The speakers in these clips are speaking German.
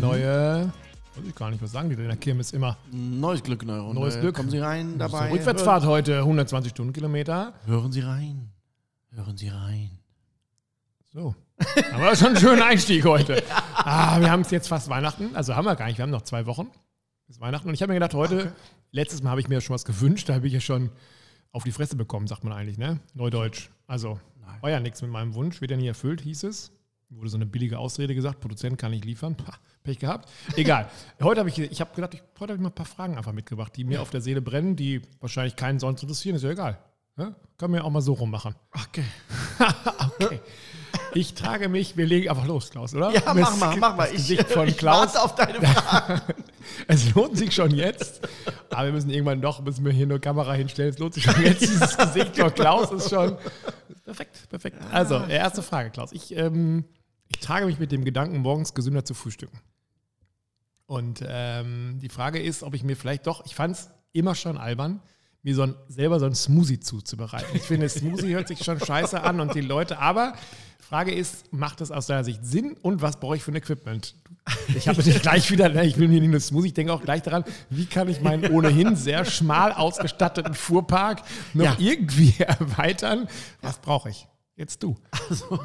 Neue. Weiß ich gar nicht, was sagen die denn der Kirmes immer? Neues Glück, neue Runde. Neues Glück. Kommen Sie rein dabei. Rückwärtsfahrt heute, 120 Stundenkilometer. Hören Sie rein. Hören Sie rein. So. Aber schon ein schöner Einstieg heute. Ah, wir haben es jetzt fast Weihnachten. Also haben wir gar nicht. Wir haben noch zwei Wochen bis Weihnachten. Und ich habe mir gedacht, heute, okay. letztes Mal habe ich mir schon was gewünscht. Da habe ich ja schon auf die Fresse bekommen, sagt man eigentlich, ne? Neudeutsch. Also Nein. war ja nichts mit meinem Wunsch. Wird ja nie erfüllt, hieß es. Wurde so eine billige Ausrede gesagt. Produzent kann nicht liefern. Pah, Pech gehabt. Egal. heute habe ich, ich habe gedacht, ich, heute habe ich mal ein paar Fragen einfach mitgebracht, die mir ja. auf der Seele brennen, die wahrscheinlich keinen sonst interessieren. Ist ja egal. Ja? Kann man ja auch mal so rummachen. Okay. okay. Ich trage mich, wir legen einfach los, Klaus, oder? Ja, mach mal, mach mal. Ich, von ich Klaus. warte auf deine Fragen. es lohnt sich schon jetzt. Aber wir müssen irgendwann doch, müssen wir hier eine Kamera hinstellen. Es lohnt sich schon jetzt. Dieses Gesicht von Klaus ist schon perfekt, perfekt. Also, erste Frage, Klaus. Ich, ähm, ich trage mich mit dem Gedanken, morgens gesünder zu frühstücken. Und ähm, die Frage ist, ob ich mir vielleicht doch, ich fand es immer schon albern, mir so ein, selber so ein Smoothie zuzubereiten. Ich finde, Smoothie hört sich schon scheiße an und die Leute, aber Frage ist, macht das aus deiner Sicht Sinn und was brauche ich für ein Equipment? Ich habe nicht gleich wieder, ne, ich will mir nicht nur Smoothie, ich denke auch gleich daran, wie kann ich meinen ohnehin sehr schmal ausgestatteten Fuhrpark noch ja. irgendwie erweitern? Was brauche ich? Jetzt du. Also,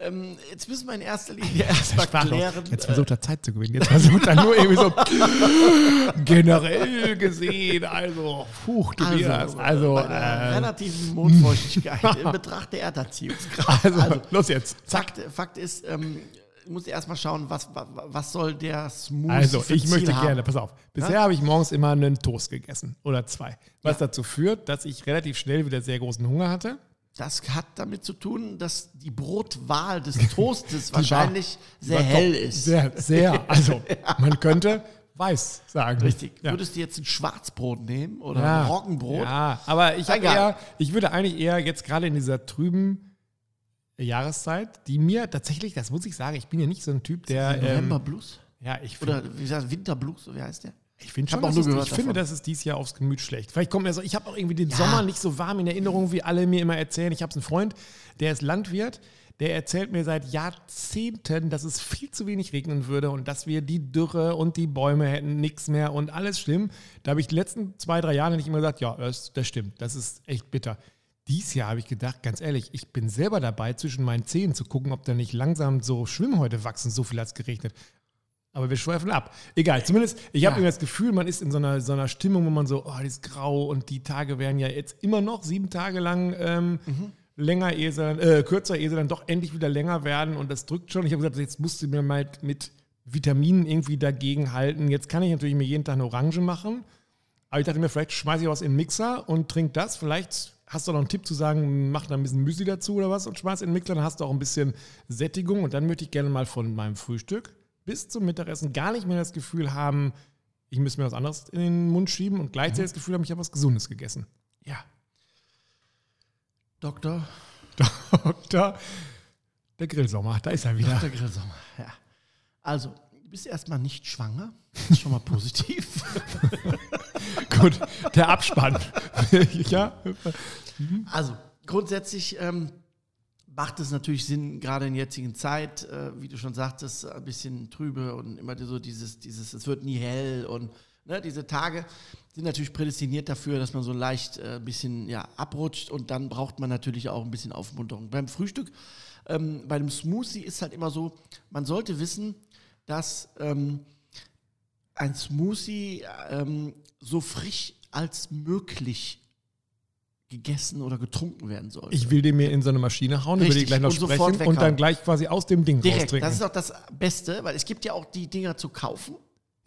ähm, jetzt müssen wir in erster Linie erstmal klären. Jetzt versucht er Zeit zu gewinnen. Jetzt versucht er nur irgendwie so generell gesehen. Also, puh, du also, also äh, relativen Mondfeuchtigkeit in Betracht der Erderziehungskraft. Also, also, los jetzt. Fakt, Fakt ist, ähm, ich muss erstmal schauen, was, was soll der Smoothie Also, ich möchte haben. gerne, pass auf. Bisher ja? habe ich morgens immer einen Toast gegessen oder zwei. Was ja. dazu führt, dass ich relativ schnell wieder sehr großen Hunger hatte. Das hat damit zu tun, dass die Brotwahl des Toastes wahrscheinlich sehr hell ist. Sehr, sehr. Also, man könnte weiß sagen. Richtig. Ja. Würdest du jetzt ein Schwarzbrot nehmen oder ja. ein Roggenbrot? Ja, aber ich, eher, ich würde eigentlich eher jetzt gerade in dieser trüben Jahreszeit, die mir tatsächlich, das muss ich sagen, ich bin ja nicht so ein Typ, der. November ähm, Blues? Ja, ich Oder wie gesagt, Winterblues, wie heißt der? Ich finde schon, auch nur gehört ich finde, das ist dieses Jahr aufs Gemüt schlecht. Vielleicht kommt mir so, ich habe auch irgendwie den ja. Sommer nicht so warm in Erinnerung, wie alle mir immer erzählen. Ich habe einen Freund, der ist Landwirt, der erzählt mir seit Jahrzehnten, dass es viel zu wenig regnen würde und dass wir die Dürre und die Bäume hätten nichts mehr und alles schlimm. Da habe ich die letzten zwei, drei Jahre nicht immer gesagt, ja, das, das stimmt, das ist echt bitter. Dies Jahr habe ich gedacht, ganz ehrlich, ich bin selber dabei, zwischen meinen Zähnen zu gucken, ob da nicht langsam so Schwimmhäute wachsen, so viel hat es geregnet. Aber wir schweifen ab. Egal, zumindest, ich habe ja. das Gefühl, man ist in so einer, so einer Stimmung, wo man so, oh, das ist grau und die Tage werden ja jetzt immer noch sieben Tage lang ähm, mhm. länger, ehe sie, äh, kürzer, ehe sie dann doch endlich wieder länger werden und das drückt schon. Ich habe gesagt, jetzt musst du mir mal mit Vitaminen irgendwie dagegen halten. Jetzt kann ich natürlich mir jeden Tag eine Orange machen, aber ich dachte mir, vielleicht schmeiße ich was in den Mixer und trinke das. Vielleicht hast du noch einen Tipp zu sagen, mach da ein bisschen Müsli dazu oder was und schmeiß in den Mixer, dann hast du auch ein bisschen Sättigung und dann möchte ich gerne mal von meinem Frühstück bis zum Mittagessen gar nicht mehr das Gefühl haben, ich müsste mir was anderes in den Mund schieben und gleichzeitig mhm. das Gefühl haben, ich habe was Gesundes gegessen. Ja. Doktor. Doktor. Der Grillsommer, da ist er wieder. Der Grillsommer, ja. Also, du bist erstmal nicht schwanger. Das ist schon mal positiv. Gut, der Abspann. ja. Also, grundsätzlich ähm, macht es natürlich Sinn, gerade in der jetzigen Zeit, äh, wie du schon sagtest, ein bisschen trübe und immer so dieses, dieses, es wird nie hell und ne, diese Tage sind natürlich prädestiniert dafür, dass man so leicht äh, ein bisschen ja, abrutscht und dann braucht man natürlich auch ein bisschen Aufmunterung. Beim Frühstück, ähm, bei dem Smoothie ist halt immer so, man sollte wissen, dass ähm, ein Smoothie ähm, so frisch als möglich gegessen oder getrunken werden soll. Ich will den mir in so eine Maschine hauen, Richtig. über die gleich noch und sprechen und dann gleich quasi aus dem Ding Direkt. raustrinken. Das ist auch das Beste, weil es gibt ja auch die Dinger zu kaufen.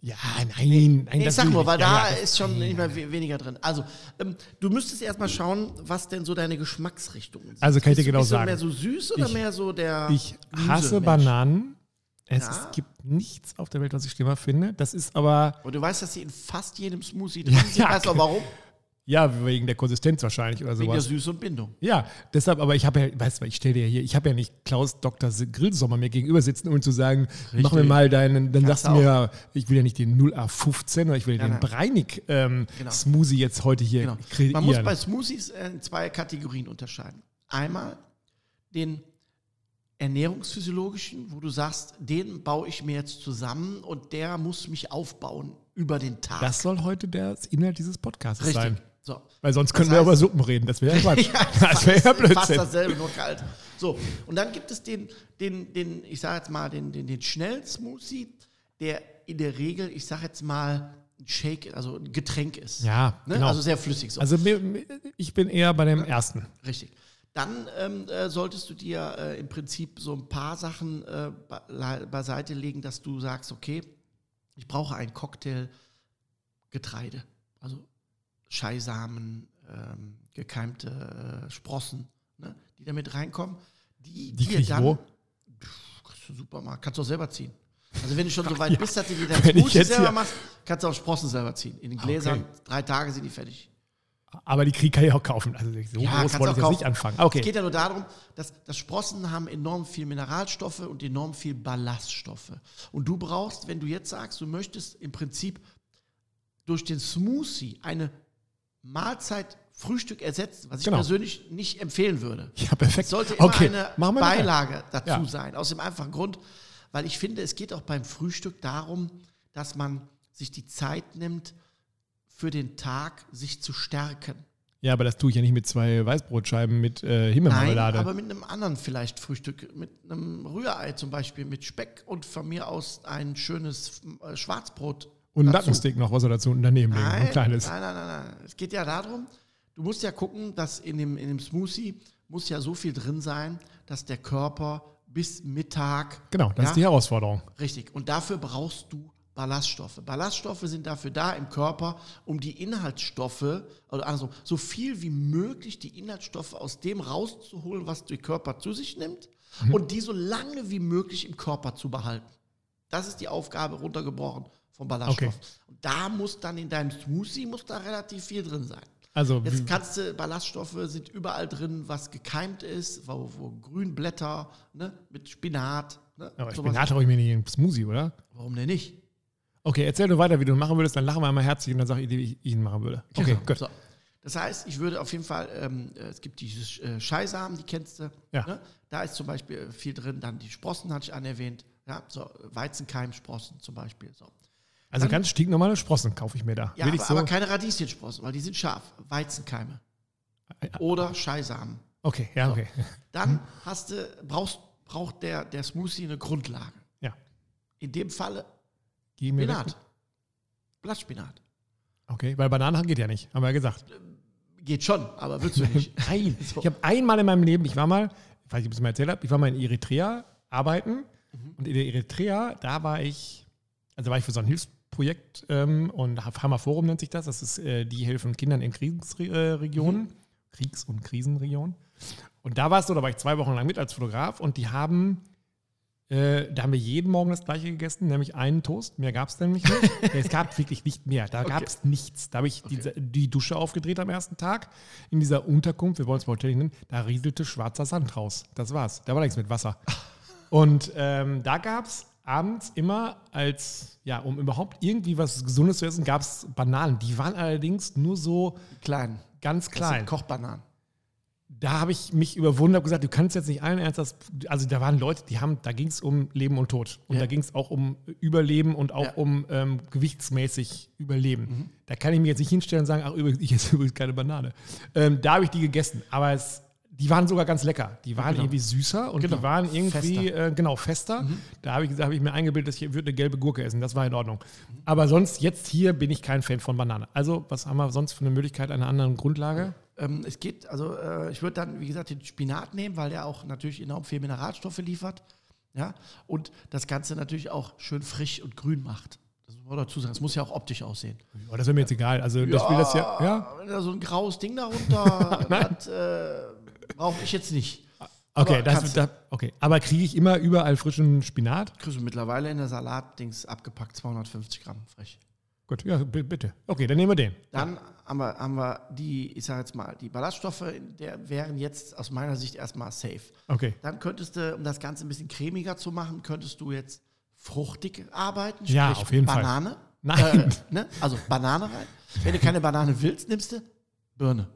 Ja, nein, nein. ich sag nur, weil ja, da ja, ist schon nicht mehr weniger drin. Also, ähm, du müsstest erstmal schauen, was denn so deine Geschmacksrichtungen sind. Also kann ich dir genau bist sagen. mehr so süß oder ich, mehr so der. Ich hasse Bananen. Es ja. gibt nichts auf der Welt, was ich schlimmer finde. Das ist aber. Und du weißt, dass sie in fast jedem Smoothie drin sind. Ja, weißt du warum? Ja, wegen der Konsistenz wahrscheinlich oder sowas. Wegen der Süße und Bindung. Ja, deshalb, aber ich habe ja, weißt du, ich stelle dir ja hier, ich habe ja nicht Klaus Dr. Grillsommer mir gegenüber sitzen und zu sagen, Richtig. mach mir mal deinen, dann Kannst sagst du mir, ich will ja nicht den 0A15, oder ich will ja, den nein. Breinig ähm, genau. Smoothie jetzt heute hier genau. kreieren. Man muss bei Smoothies in zwei Kategorien unterscheiden. Einmal den ernährungsphysiologischen, wo du sagst, den baue ich mir jetzt zusammen und der muss mich aufbauen über den Tag. Das soll heute der Inhalt dieses Podcasts Richtig. sein. So. Weil sonst können das heißt, wir über Suppen reden. Das wäre ja Quatsch. ja, das wäre ja Blödsinn. Fast dasselbe, nur kalt. So, und dann gibt es den, den, den ich sage jetzt mal, den, den, den Schnellsmoothie, der in der Regel, ich sage jetzt mal, ein Shake, also ein Getränk ist. Ja, ne? genau. Also sehr flüssig. So. Also ich bin eher bei dem ja, ersten. Richtig. Dann ähm, äh, solltest du dir äh, im Prinzip so ein paar Sachen äh, beiseite legen, dass du sagst, okay, ich brauche einen Cocktail Getreide. Also Scheisamen, ähm, gekeimte äh, Sprossen, ne, die damit reinkommen. Die, die dir dann. Wo? Pff, kannst du Supermarkt, kannst du auch selber ziehen. Also wenn du schon so weit ja. bist, dass du dir dein Smoothie selber machst, kannst du auch Sprossen selber ziehen. In den Gläsern, okay. drei Tage sind die fertig. Aber die Krieg kann ich auch kaufen. Also so ja, groß wollte ich jetzt nicht anfangen. Okay. Es geht ja nur darum, dass, dass Sprossen haben enorm viel Mineralstoffe und enorm viel Ballaststoffe. Und du brauchst, wenn du jetzt sagst, du möchtest im Prinzip durch den Smoothie eine Mahlzeit Frühstück ersetzen, was ich genau. persönlich nicht empfehlen würde. Ja, perfekt. Es sollte immer okay. eine Beilage dazu ja. sein. Aus dem einfachen Grund, weil ich finde, es geht auch beim Frühstück darum, dass man sich die Zeit nimmt, für den Tag sich zu stärken. Ja, aber das tue ich ja nicht mit zwei Weißbrotscheiben mit äh, Himmelmarmelade. Nein, aber mit einem anderen vielleicht Frühstück, mit einem Rührei zum Beispiel, mit Speck und von mir aus ein schönes äh, Schwarzbrot und ein Nackensteak noch, was er dazu daneben legen. Nein, ein kleines. Nein, nein, nein, nein. Es geht ja darum, du musst ja gucken, dass in dem, in dem Smoothie muss ja so viel drin sein, dass der Körper bis Mittag. Genau, das ja, ist die Herausforderung. Richtig. Und dafür brauchst du Ballaststoffe. Ballaststoffe sind dafür da im Körper, um die Inhaltsstoffe, oder andersrum, so viel wie möglich die Inhaltsstoffe aus dem rauszuholen, was der Körper zu sich nimmt, mhm. und die so lange wie möglich im Körper zu behalten. Das ist die Aufgabe runtergebrochen vom Ballaststoff. Okay. Und da muss dann in deinem Smoothie muss da relativ viel drin sein. Also jetzt kannst du Ballaststoffe sind überall drin, was gekeimt ist, wo, wo Grünblätter ne, mit Spinat. Ne, Aber Spinat habe ich mir nicht im Smoothie, oder? Warum denn nicht? Okay, erzähl du weiter, wie du machen würdest, dann lachen wir einmal herzlich und dann sage ich, wie ich ihn machen würde. Okay, genau. gut. So. Das heißt, ich würde auf jeden Fall, ähm, es gibt diese äh, Scheisamen, die kennst du. Ja. Ne? Da ist zum Beispiel viel drin, dann die Sprossen hatte ich anerwähnt. Ja, so Weizenkeimsprossen zum Beispiel. So. Also ganz stinknormale Sprossen kaufe ich mir da. Ja, aber, so aber, keine Radieschensprossen, weil die sind scharf. Weizenkeime. Oder Scheisamen. Okay, ja, okay. Dann hast du, brauchst, braucht der, der Smoothie eine Grundlage. Ja. In dem Falle Spinat. Blattspinat. Okay, weil Bananen geht ja nicht, haben wir ja gesagt. Geht schon, aber willst du nicht. Nein. So. Ich habe einmal in meinem Leben, ich war mal, ich weiß nicht, ob ich es mal erzählt habe, ich war mal in Eritrea arbeiten. Mhm. Und in der Eritrea, da war ich, also war ich für so ein Hilfs Projekt ähm, und Hammer Forum nennt sich das. Das ist, äh, die helfen Kindern in Kriegsregionen, mhm. Kriegs- und Krisenregionen. Und da war es so, da war ich zwei Wochen lang mit als Fotograf und die haben, äh, da haben wir jeden Morgen das gleiche gegessen, nämlich einen Toast. Mehr gab es nämlich nicht. es gab wirklich nicht mehr. Da okay. gab es nichts. Da habe ich okay. die, die, Dusche aufgedreht am ersten Tag in dieser Unterkunft, wir wollen es mal Hotel nennen, da rieselte schwarzer Sand raus. Das war's. Da war nichts mit Wasser. Und ähm, da gab es abends immer als, ja, um überhaupt irgendwie was Gesundes zu essen, gab es Bananen. Die waren allerdings nur so klein. Ganz klein. Kochbananen. Da habe ich mich überwunden und gesagt, du kannst jetzt nicht allen Ernstes, also da waren Leute, die haben, da ging es um Leben und Tod. Und ja. da ging es auch um Überleben und auch ja. um ähm, gewichtsmäßig Überleben. Mhm. Da kann ich mir jetzt nicht hinstellen und sagen, ach übrigens, ich esse übrigens keine Banane. Ähm, da habe ich die gegessen. Aber es die waren sogar ganz lecker. Die waren genau. irgendwie süßer und genau. die waren irgendwie fester. Äh, genau fester. Mhm. Da habe ich, hab ich mir eingebildet, dass ich würde eine gelbe Gurke essen. Das war in Ordnung. Aber sonst, jetzt hier bin ich kein Fan von Banane. Also, was haben wir sonst für eine Möglichkeit, eine andere Grundlage? Ähm, es geht, also äh, ich würde dann, wie gesagt, den Spinat nehmen, weil der auch natürlich enorm viel Mineralstoffe liefert. Ja, und das Ganze natürlich auch schön frisch und grün macht. Das muss man dazu sagen. Es muss ja auch optisch aussehen. Ja, das wäre mir jetzt egal. Also, ja, das will das ja. ja? Wenn da so ein graues Ding darunter hat, äh, Brauche ich jetzt nicht. Okay, das, das, okay. aber kriege ich immer überall frischen Spinat? Kriegst du mittlerweile in der Salatdings abgepackt, 250 Gramm frisch. Gut, ja, bitte. Okay, dann nehmen wir den. Dann haben wir, haben wir die, ich sage jetzt mal, die Ballaststoffe, der wären jetzt aus meiner Sicht erstmal safe. Okay. Dann könntest du, um das Ganze ein bisschen cremiger zu machen, könntest du jetzt fruchtig arbeiten, ja, auf jeden Banane. Fall. Nein. Äh, ne? Also Banane rein. Wenn du keine Banane willst, nimmst du Birne.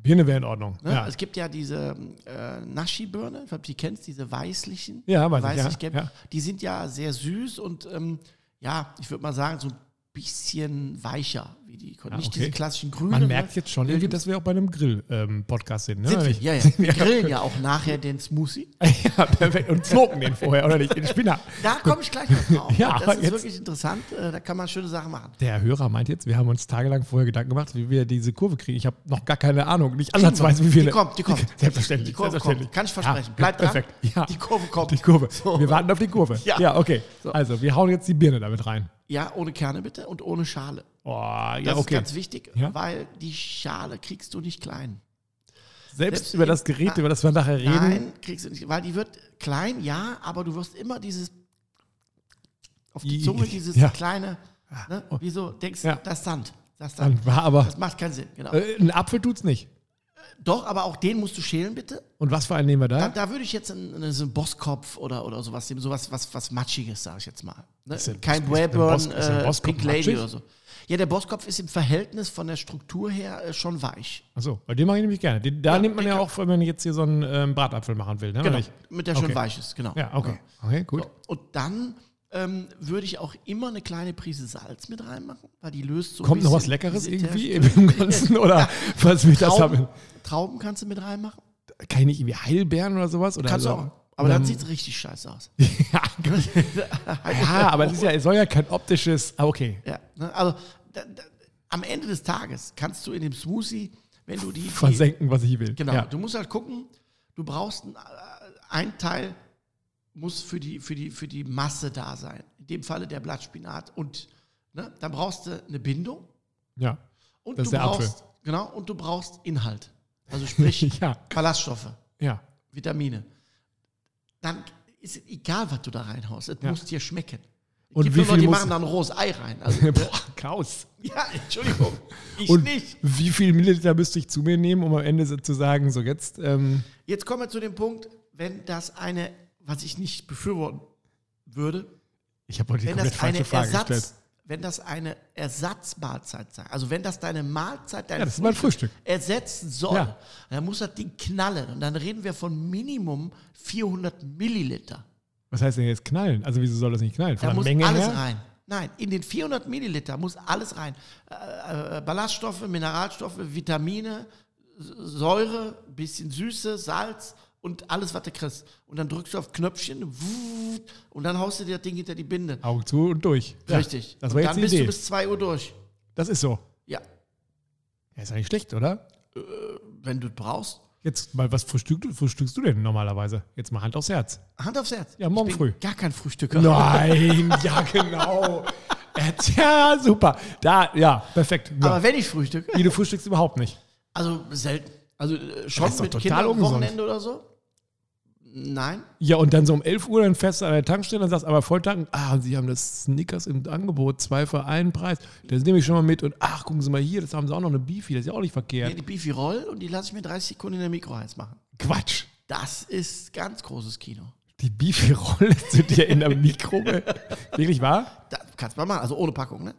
Birne wäre in Ordnung. Ne? Ja. Es gibt ja diese äh, Naschi-Birne, ich glaube, die kennst, diese weißlichen. Ja, weiß ich, ja, weißlich-gelb. ja. Die sind ja sehr süß und ähm, ja, ich würde mal sagen, so ein bisschen weicher wie die. Nicht okay. diese klassischen grünen. Man ne? merkt jetzt schon irgendwie, dass wir auch bei einem Grill-Podcast sind. Ne? Sind wir, ja, ja. Wir grillen ja auch nachher den Smoothie. ja, perfekt. Und smoken den vorher, oder nicht? Den Spinner. Da komme ich gleich noch drauf. Ja, das ist jetzt- wirklich interessant. Äh, Da kann man schöne Sachen machen. Der Hörer meint jetzt, wir haben uns tagelang vorher Gedanken gemacht, wie wir diese Kurve kriegen. Ich habe noch gar keine Ahnung, nicht ansatzweise, wie wir. Die kommt, die kommt. Selbstverständlich. Die Kurve selbstverständlich. kommt. Kann ich versprechen. Ja, Bleib dran. perfekt. Ja. Die Kurve kommt. Die Kurve. So. Wir warten auf die Kurve. Ja. okay. So. Also, wir hauen jetzt die Birne damit rein. Ja, ohne Kerne bitte und ohne Schale. Oh, ja, Das ist okay. ganz wichtig, Ja. weil die Schale kriegst du nicht klein. Selbst, selbst über das Gerät, über das wir nachher reden. Nein, kriegst du nicht, weil die wird klein, ja, aber du wirst immer dieses auf die Zunge dieses ja. kleine, ne, wieso denkst du, Ja. das ist Sand. Das ist Sand. Dann war aber. Das macht keinen Sinn, genau. Äh, ein Apfel tut's nicht. Doch, aber auch den musst du schälen, bitte. Und was für einen nehmen wir Da, da? da würde ich jetzt einen, einen, so einen Bosskopf oder, oder sowas nehmen, sowas was, was Matschiges, sage ich jetzt mal. Ne? Kein der äh, Pink Lady matschig? oder so. Ja, der Bosskopf ist im Verhältnis von der Struktur her äh, schon weich. Achso, bei dem mache ich nämlich gerne. Den, da Ja, nimmt man ja auch, wenn man jetzt hier so einen ähm, Bratapfel machen will. Ne? Genau, mit der Okay. weich ist, genau. Ja, okay. Okay, gut. So, und dann ähm, würde ich auch immer eine kleine Prise Salz mit reinmachen, weil die löst so Kommt noch was Leckeres irgendwie im Ganzen? Oder was wird das Trauben, haben? Trauben kannst du mit reinmachen. Kann ich nicht irgendwie Heilbeeren oder sowas? Oder Kannst also, du auch. Aber oder- dann sieht es richtig scheiße aus. ja, ja, aber es, ist ja, es soll ja kein optisches. Ah, okay. Ja, ne? Also da, da, am Ende des Tages kannst du in dem Smoothie, wenn du die, die Versenken, was ich will. genau, Ja. du musst halt gucken, du brauchst ein, ein Teil muss für die, für, die, für die Masse da sein. In dem Falle der Blattspinat und ne, dann brauchst du eine Bindung ja. und Das ist du der Apfel. brauchst genau und du brauchst Inhalt. Also sprich Ja. Ballaststoffe, Ja. Vitamine. Dann ist es egal, was du da reinhaust. Es Ja. muss dir schmecken. Es Und gibt wie nur Leute, viel die machen da ein rohes Ei rein. Also, Boah, Chaos. ja, Entschuldigung. Ich Und nicht. wie viel Milliliter müsste ich zu mir nehmen, um am Ende zu sagen, so jetzt, ähm, Jetzt kommen wir zu dem Punkt, wenn das eine, was ich nicht befürworten würde, ich habe heute die wenn komplett das eine falsche Frage Ersatz, gestellt. wenn das eine Ersatzmahlzeit sei, also wenn das deine Mahlzeit, dein Ja, mein Frühstück. ersetzen soll, Ja. dann muss das Ding knallen und dann reden wir von Minimum 400 Milliliter. Was heißt denn jetzt knallen? Also wieso soll das nicht knallen? Von Da muss Menge alles her? rein. Nein, in den 400 Milliliter muss alles rein. Äh, äh, Ballaststoffe, Mineralstoffe, Vitamine, Säure, bisschen Süße, Salz und alles, was du kriegst. Und dann drückst du auf Knöpfchen und dann haust du dir das Ding hinter die Binde. Augen zu und durch. Ja, Richtig. Das und war jetzt dann bist Idee. du bis 2 Uhr durch. das ist so. Ja, Ja, ist eigentlich schlecht, oder? wenn du es brauchst. Jetzt mal, was frühstückst, frühstückst du denn normalerweise? Jetzt mal Hand aufs Herz. Hand aufs Herz. Ja, morgen früh. Gar kein Frühstücker. Nein, ja, genau. Ja, super. Da, ja, perfekt. Ja. Aber wenn ich frühstücke, Wie, du frühstückst überhaupt nicht. also selten. Also äh, schon Das mit Kindern am. Wochenende oder so? Nein. Ja, und dann so um 11 Uhr dann fest an der Tankstelle und sagst, aber volltanken, ah, sie haben das Snickers im Angebot, zwei für einen Preis. Das nehme ich schon mal mit und ach, gucken Sie mal hier, das haben sie auch noch eine Beefy, das ist ja auch nicht verkehrt. Nee, die Beefy Roll und die lasse ich mir 30 Sekunden in der Mikro heiß machen. Quatsch. Das ist ganz großes Kino. Die Beefy-Rolle zu dir in der Mikro. Wirklich wahr? Das kannst du mal machen, also ohne Packung, ne?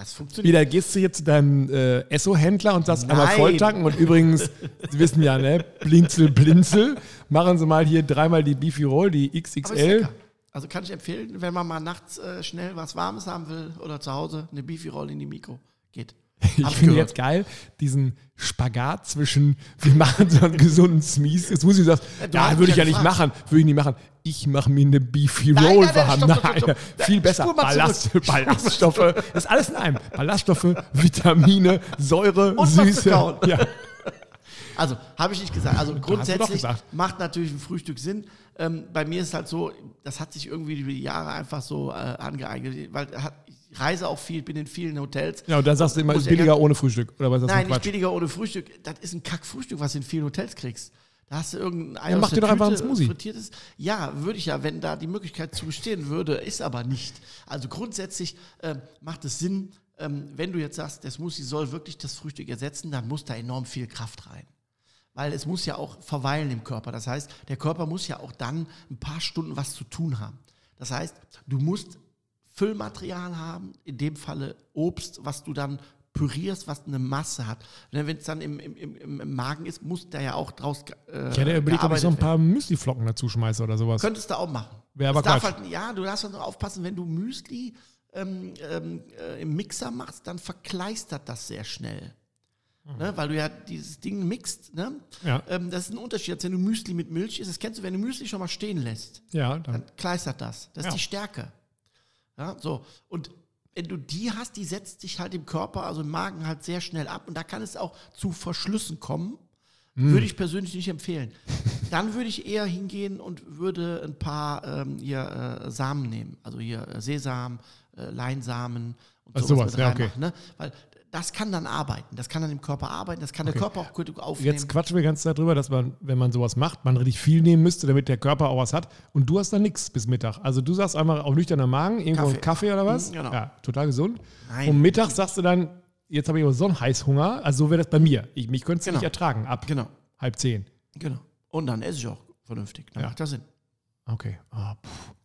Das funktioniert. Wieder gehst du jetzt zu deinem äh, Esso-Händler und sagst einmal Nein. volltanken und übrigens, Sie wissen ja, ne, blinzel, blinzel, machen Sie mal hier dreimal die Beefy Roll, die XXL. Also kann ich empfehlen, wenn man mal nachts äh, schnell was Warmes haben will oder zu Hause eine Beefy Roll in die Mikro geht. Ich finde jetzt geil, diesen Spagat zwischen, wir machen so einen gesunden Smies. Jetzt muss ich sagen, ja, hast würde ich ja ja nicht gefragt. machen. Würde ich nicht machen. Ich mache mir eine Beefy Nein, Roll nein, nein, warm. stopp, stopp, Nein, stopp, stopp. viel besser. Ballast. Ballaststoffe, ist alles in einem. Ballaststoffe, Vitamine, Säure, zu Süße. Ja. Also, habe ich nicht gesagt. Also grundsätzlich macht natürlich ein Frühstück Sinn. Ähm, bei mir ist halt so, das hat sich irgendwie über die Jahre einfach so äh, angeeignet, weil hat, ich reise auch viel, bin in vielen Hotels. ja, und dann sagst du immer, ist billiger ohne Frühstück. Oder was Nein, ein nicht billiger ohne Frühstück. Das ist ein Kackfrühstück, was du in vielen Hotels kriegst. Da hast du irgendein Ei Ja, mach dir doch einfach einen Smoothie. frittiertes. Ja, würde ich ja, wenn da die Möglichkeit zu bestehen würde, ist aber nicht. Also grundsätzlich ähm, macht es Sinn, ähm, wenn du jetzt sagst, der Smoothie soll wirklich das Frühstück ersetzen, dann muss da enorm viel Kraft rein. Weil es muss ja auch verweilen im Körper. Das heißt, der Körper muss ja auch dann ein paar Stunden was zu tun haben. Das heißt, du musst Füllmaterial haben, in dem Falle Obst, was du dann pürierst, was eine Masse hat. Wenn es dann im, im, im, Magen ist, muss der ja auch draus. Äh, ich hätte überlegt, ob ich so ein paar Müsliflocken dazu schmeiße oder sowas. Könntest du auch machen. Wäre aber Quatsch. Halt, ja, du darfst halt nur aufpassen, wenn du Müsli ähm, ähm, äh, im Mixer machst, dann verkleistert das sehr schnell. Mhm. Ne, weil du ja dieses Ding mixt. Ne? Ja. Ähm, das ist ein Unterschied, als wenn du Müsli mit Milch isst. Das kennst du, wenn du Müsli schon mal stehen lässt. Ja, dann, dann kleistert das. Das ja. ist die Stärke. Ja, so. Und wenn du die hast, die setzt sich halt im Körper, also im Magen halt sehr schnell ab. Und da kann es auch zu Verschlüssen kommen. Mm. Würde ich persönlich nicht empfehlen. Dann würde ich eher hingehen und würde ein paar ähm, hier äh, Samen nehmen. Also hier äh, Sesam, äh, Leinsamen und also sowas, sowas ja, okay. ne? Weil das kann dann arbeiten, das kann dann im Körper arbeiten, das kann okay. der Körper auch gut aufnehmen. Jetzt quatschen wir ganz darüber, dass man, wenn man sowas macht, man richtig viel nehmen müsste, damit der Körper auch was hat. Und du hast dann nichts bis Mittag. Also du sagst einmal auf nüchterner Magen, irgendwo Kaffee, Kaffee oder was? Mhm, genau. Ja, total gesund. Nein. Und mittags sagst du dann, jetzt habe ich aber so einen Heißhunger. Also so wäre das bei mir. Ich, mich könnte es genau. nicht ertragen, ab genau. halb zehn. Genau. Und dann esse ich auch vernünftig. Dann ja. macht das Sinn. Okay. Oh,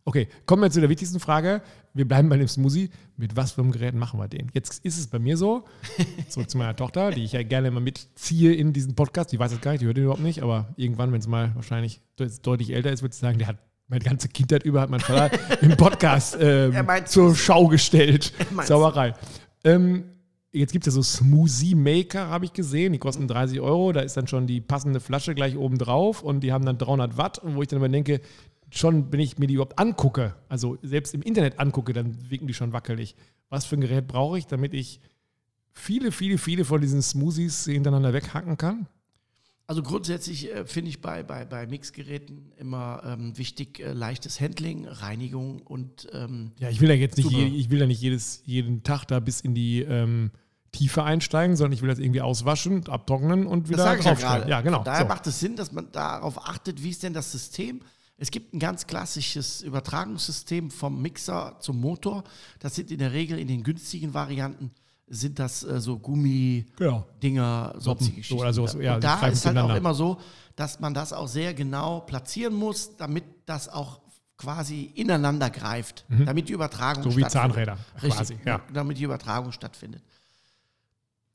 okay, kommen wir zu der wichtigsten Frage. Wir bleiben bei dem Smoothie. Mit was für einem Gerät machen wir den? Jetzt ist es bei mir so, zurück zu meiner Tochter, die ich ja gerne immer mitziehe in diesen Podcast. Die weiß das gar nicht, die hört den überhaupt nicht, aber irgendwann, wenn es mal wahrscheinlich deutlich älter ist, würde ich sagen, der hat meine ganze Kindheit über hat mein Vater im Podcast ähm, zur Schau gestellt. Sauerei. Ähm, jetzt gibt es ja so Smoothie Maker, habe ich gesehen. Die kosten 30 Euro. Da ist dann schon die passende Flasche gleich oben drauf und die haben dann 300 Watt. Und wo ich dann immer denke, schon, wenn ich mir die überhaupt angucke, also selbst im Internet angucke, dann wirken die schon wackelig. Was für ein Gerät brauche ich, damit ich viele, viele, viele von diesen Smoothies hintereinander weghacken kann? Also grundsätzlich äh, finde ich bei, bei, bei Mixgeräten immer ähm, wichtig äh, leichtes Handling, Reinigung und ähm, Ja, ich will ja jetzt nicht, je, ich will ja nicht jedes, jeden Tag da bis in die ähm, Tiefe einsteigen, sondern ich will das irgendwie auswaschen, abtrocknen und wieder draufstellen. Ja, ja, genau. Von daher so. macht es Sinn, dass man darauf achtet, wie ist denn das System? Es gibt ein ganz klassisches Übertragungssystem vom Mixer zum Motor. Das sind in der Regel in den günstigen Varianten sind das äh, so Gummi-Dinger, genau. sonstige so, oder so, ja, Und da ist halt auch immer so, dass man das auch sehr genau platzieren muss, damit das auch quasi ineinander greift, mhm. damit die Übertragung so stattfindet. So wie Zahnräder Richtig, quasi, ja. damit die Übertragung stattfindet.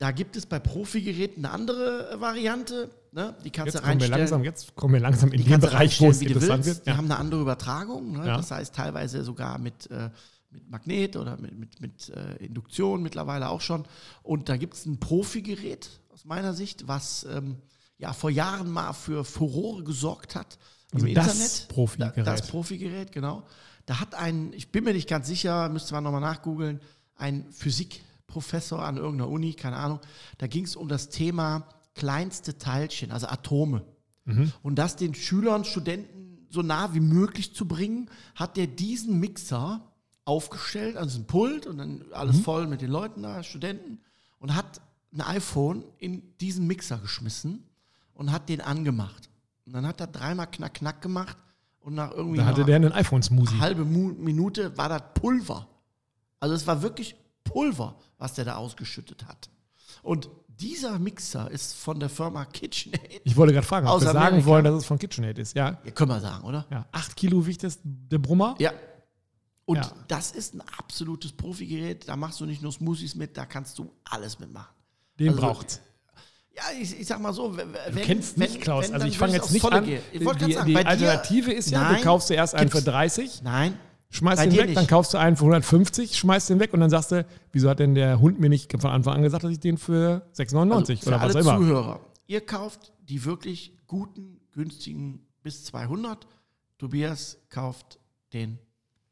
Da gibt es bei Profigeräten eine andere Variante. Ne? Die kannst jetzt du reinstellen. Langsam, jetzt kommen wir langsam in den Bereich, wo es interessant wird. Die haben eine andere Übertragung. Ne? Ja. Das heißt teilweise sogar mit, äh, mit Magnet oder mit, mit, mit äh, Induktion mittlerweile auch schon. Und da gibt es ein Profigerät aus meiner Sicht, was ähm, ja vor Jahren mal für Furore gesorgt hat also im das Internet. Profigerät. Das Profigerät, genau. Da hat ein, ich bin mir nicht ganz sicher, müsste man nochmal nachgoogeln, ein Physik- Professor an irgendeiner Uni, keine Ahnung. Da ging es um das Thema kleinste Teilchen, also Atome. Mhm. Und das den Schülern, Studenten so nah wie möglich zu bringen, hat der diesen Mixer aufgestellt, also ein Pult und dann alles mhm. voll mit den Leuten da, Studenten, und hat ein iPhone in diesen Mixer geschmissen und hat den angemacht. Und dann hat er dreimal knack knack gemacht und nach irgendwie da hatte der einen iPhone-Smoothie. halbe Minute war das Pulver. Also es war wirklich Pulver, was der da ausgeschüttet hat. Und dieser Mixer ist von der Firma KitchenAid. Ich wollte gerade fragen, ob wir sagen wollen, dass es von KitchenAid ist. Ja, ja können wir sagen, oder? Ja. Acht Kilo wiegt das, der Brummer. Ja. Und ja. das ist ein absolutes Profigerät. Da machst du nicht nur Smoothies mit, da kannst du alles mitmachen. Den also, braucht's. Ja, ich, ich, sag mal so, wenn, du kennst wenn, nicht, Klaus. Wenn, also ich fange jetzt nicht an. Die, sagen, die Alternative ist ja, nein, du kaufst zuerst einen für 30. Nein, schmeißt den weg, nicht. dann kaufst du einen für 150, schmeißt den weg und dann sagst du, wieso hat denn der Hund mir nicht von Anfang an gesagt, dass ich den für 6,99 also oder was immer. Zuhörer, ihr kauft die wirklich guten, günstigen bis 200. Tobias kauft den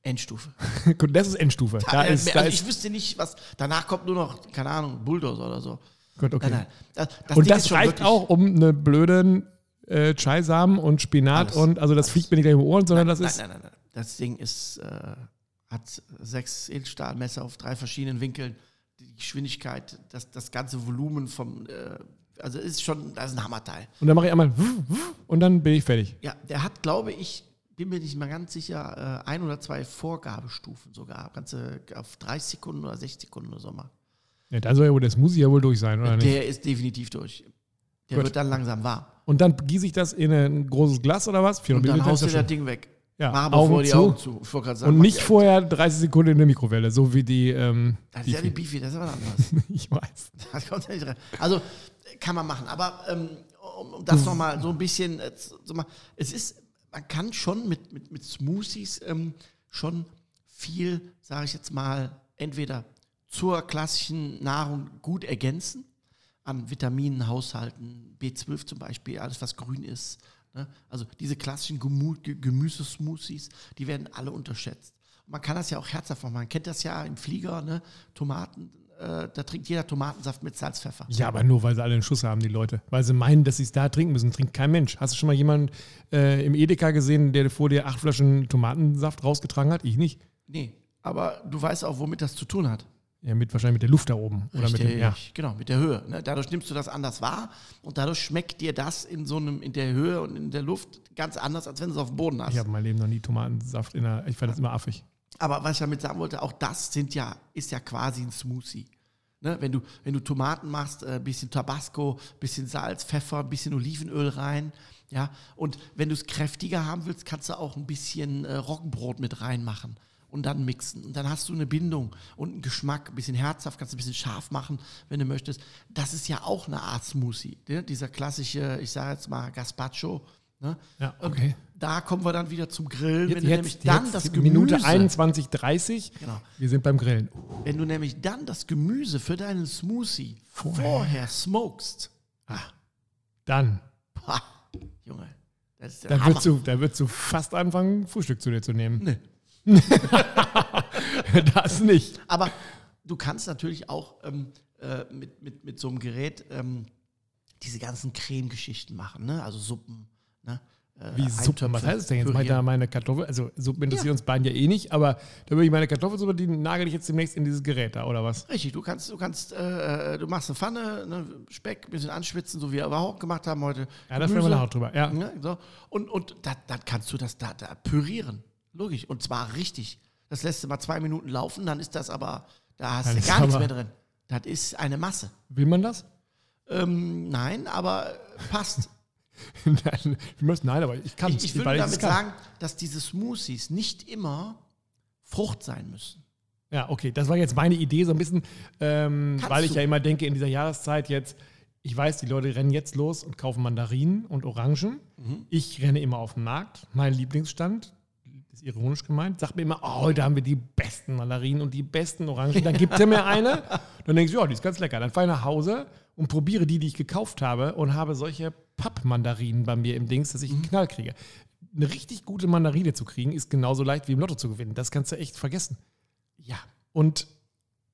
Endstufe. Gut, das ist Endstufe. Da, da ist, also ich wüsste nicht, was danach kommt nur noch, keine Ahnung, Bulldozer oder so. Gut, okay. Nein, nein. Das, das und Ding das reicht auch, um eine blöden äh, Chai-Samen und Spinat alles, und also das alles. fliegt mir nicht gleich im Ohren, sondern nein, das ist. Nein, nein, nein. Das Ding ist, äh, hat sechs Edelstahlmesser auf drei verschiedenen Winkeln. Die Geschwindigkeit, das, das ganze Volumen vom, äh, also ist schon, das ist ein Hammerteil. Und dann mache ich einmal und dann bin ich fertig. Ja, der hat, glaube ich, bin mir nicht mal ganz sicher, äh, ein oder zwei Vorgabestufen sogar. Ganze auf 30 Sekunden oder 60 Sekunden oder so mal. Ja, dann soll ja wohl, das muss ja wohl durch sein, oder der nicht? Der ist definitiv durch. Der Gut. wird dann langsam warm. Und dann gieße ich das in ein großes Glas oder was? Und dann haust du das Ding weg. Ja, Mach aber Augen vorher die zu. Augen zu. Ich wollte sagen, Und nicht vorher 30 Sekunden in der Mikrowelle, so wie die. Ähm, Das ist ja die Beefy. Das ist aber anders. ich weiß. Das kommt ja nicht rein. Also kann man machen, aber ähm, um, das nochmal so ein bisschen, äh, zu- so mal, es ist, man kann schon mit, mit, mit Smoothies ähm, schon viel, sage ich jetzt mal, entweder zur klassischen Nahrung gut ergänzen, an Vitaminen, Haushalten, B12 zum Beispiel, alles was grün ist. Ne? Also diese klassischen Gemü Ge- Gemüsesmoothies, die werden alle unterschätzt. Man kann das ja auch herzhaft machen. Man kennt das ja im Flieger, ne? Tomaten, äh, da trinkt jeder Tomatensaft mit Salz, Pfeffer. Ja, aber nur, weil sie alle einen Schuss haben, die Leute. Weil sie meinen, dass sie es da trinken müssen. Trinkt kein Mensch. Hast du schon mal jemanden äh, im Edeka gesehen, der vor dir acht Flaschen Tomatensaft rausgetragen hat? Ich nicht. Nee, aber du weißt auch, womit das zu tun hat. Ja, mit, wahrscheinlich mit der Luft da oben. Oder mit dem, ja. genau, mit der Höhe. Ne? Dadurch nimmst du das anders wahr und dadurch schmeckt dir das in so einem, in der Höhe und in der Luft ganz anders, als wenn du es auf dem Boden hast. Ich habe mein Leben noch nie Tomatensaft in der. Ich fand das immer affig. Aber was ich damit sagen wollte, auch das sind ja, ist ja quasi ein Smoothie. Ne? Wenn, du, wenn du Tomaten machst, ein bisschen Tabasco, bisschen Salz, Pfeffer, ein bisschen Olivenöl rein. Ja? Und wenn du es kräftiger haben willst, kannst du auch ein bisschen äh, Roggenbrot mit reinmachen und dann mixen. Und dann hast du eine Bindung und einen Geschmack, ein bisschen herzhaft, kannst du ein bisschen scharf machen, wenn du möchtest. Das ist ja auch eine Art Smoothie. Ne? Dieser klassische, ich sage jetzt mal Gazpacho. Ne? Ja, Und okay. Da kommen wir dann wieder zum Grillen. Jetzt, wenn du nämlich jetzt, dann jetzt das Gemüse, Minute 21.30. Genau. Wir sind beim Grillen. wenn du nämlich dann das Gemüse für deinen Smoothie Vorher. vorher, smokest, Dann. ha, Junge, das ist der Da Hammer. würdest, du, da würdest du fast anfangen, Frühstück zu dir zu nehmen. Nee. das nicht. Aber du kannst natürlich auch ähm, äh, mit, mit, mit so einem Gerät ähm, diese ganzen Cremegeschichten machen, ne? also Suppen. Ne? Äh, Wie Suppen? Was heißt das denn jetzt? Meint da meine Kartoffel? Also Suppen interessiert Ja. uns beiden ja eh nicht, aber da würde ich meine Kartoffelsuppe, die nagel ich jetzt demnächst in dieses Gerät da, oder was? Richtig, du kannst, du kannst, äh, äh, du machst eine Pfanne, ne, Speck, ein bisschen anschwitzen, so wie wir aber auch gemacht haben heute. Ja, da sprechen wir nachher drüber. Ja. Ja, so. Und, und da, dann kannst du das da, da pürieren. Logisch. Und zwar richtig. Das lässt du mal zwei Minuten laufen, dann ist das aber, da hast du gar nichts mehr drin. Das ist eine Masse. Will man das? Ähm, nein, aber passt. Nein, Nein, aber ich kann ich, ich würde damit es sagen, dass diese Smoothies nicht immer Frucht sein müssen. Ja, okay, das war jetzt meine Idee so ein bisschen, ähm, weil ich du. ja immer denke, in dieser Jahreszeit jetzt, ich weiß, die Leute rennen jetzt los und kaufen Mandarinen und Orangen. Mhm. Ich renne immer auf den Markt. Mein Lieblingsstand, ist ironisch gemeint, sagt mir immer, oh, heute haben wir die besten Mandarinen und die besten Orangen. Dann gibt er mir eine. Dann denke ich, ja, die ist ganz lecker. Dann fahre ich nach Hause und probiere die, die ich gekauft habe und habe solche Pappmandarinen bei mir im Dings, dass ich Mhm. einen Knall kriege. Eine richtig gute Mandarine zu kriegen, ist genauso leicht wie im Lotto zu gewinnen. Das kannst du echt vergessen. Ja. Und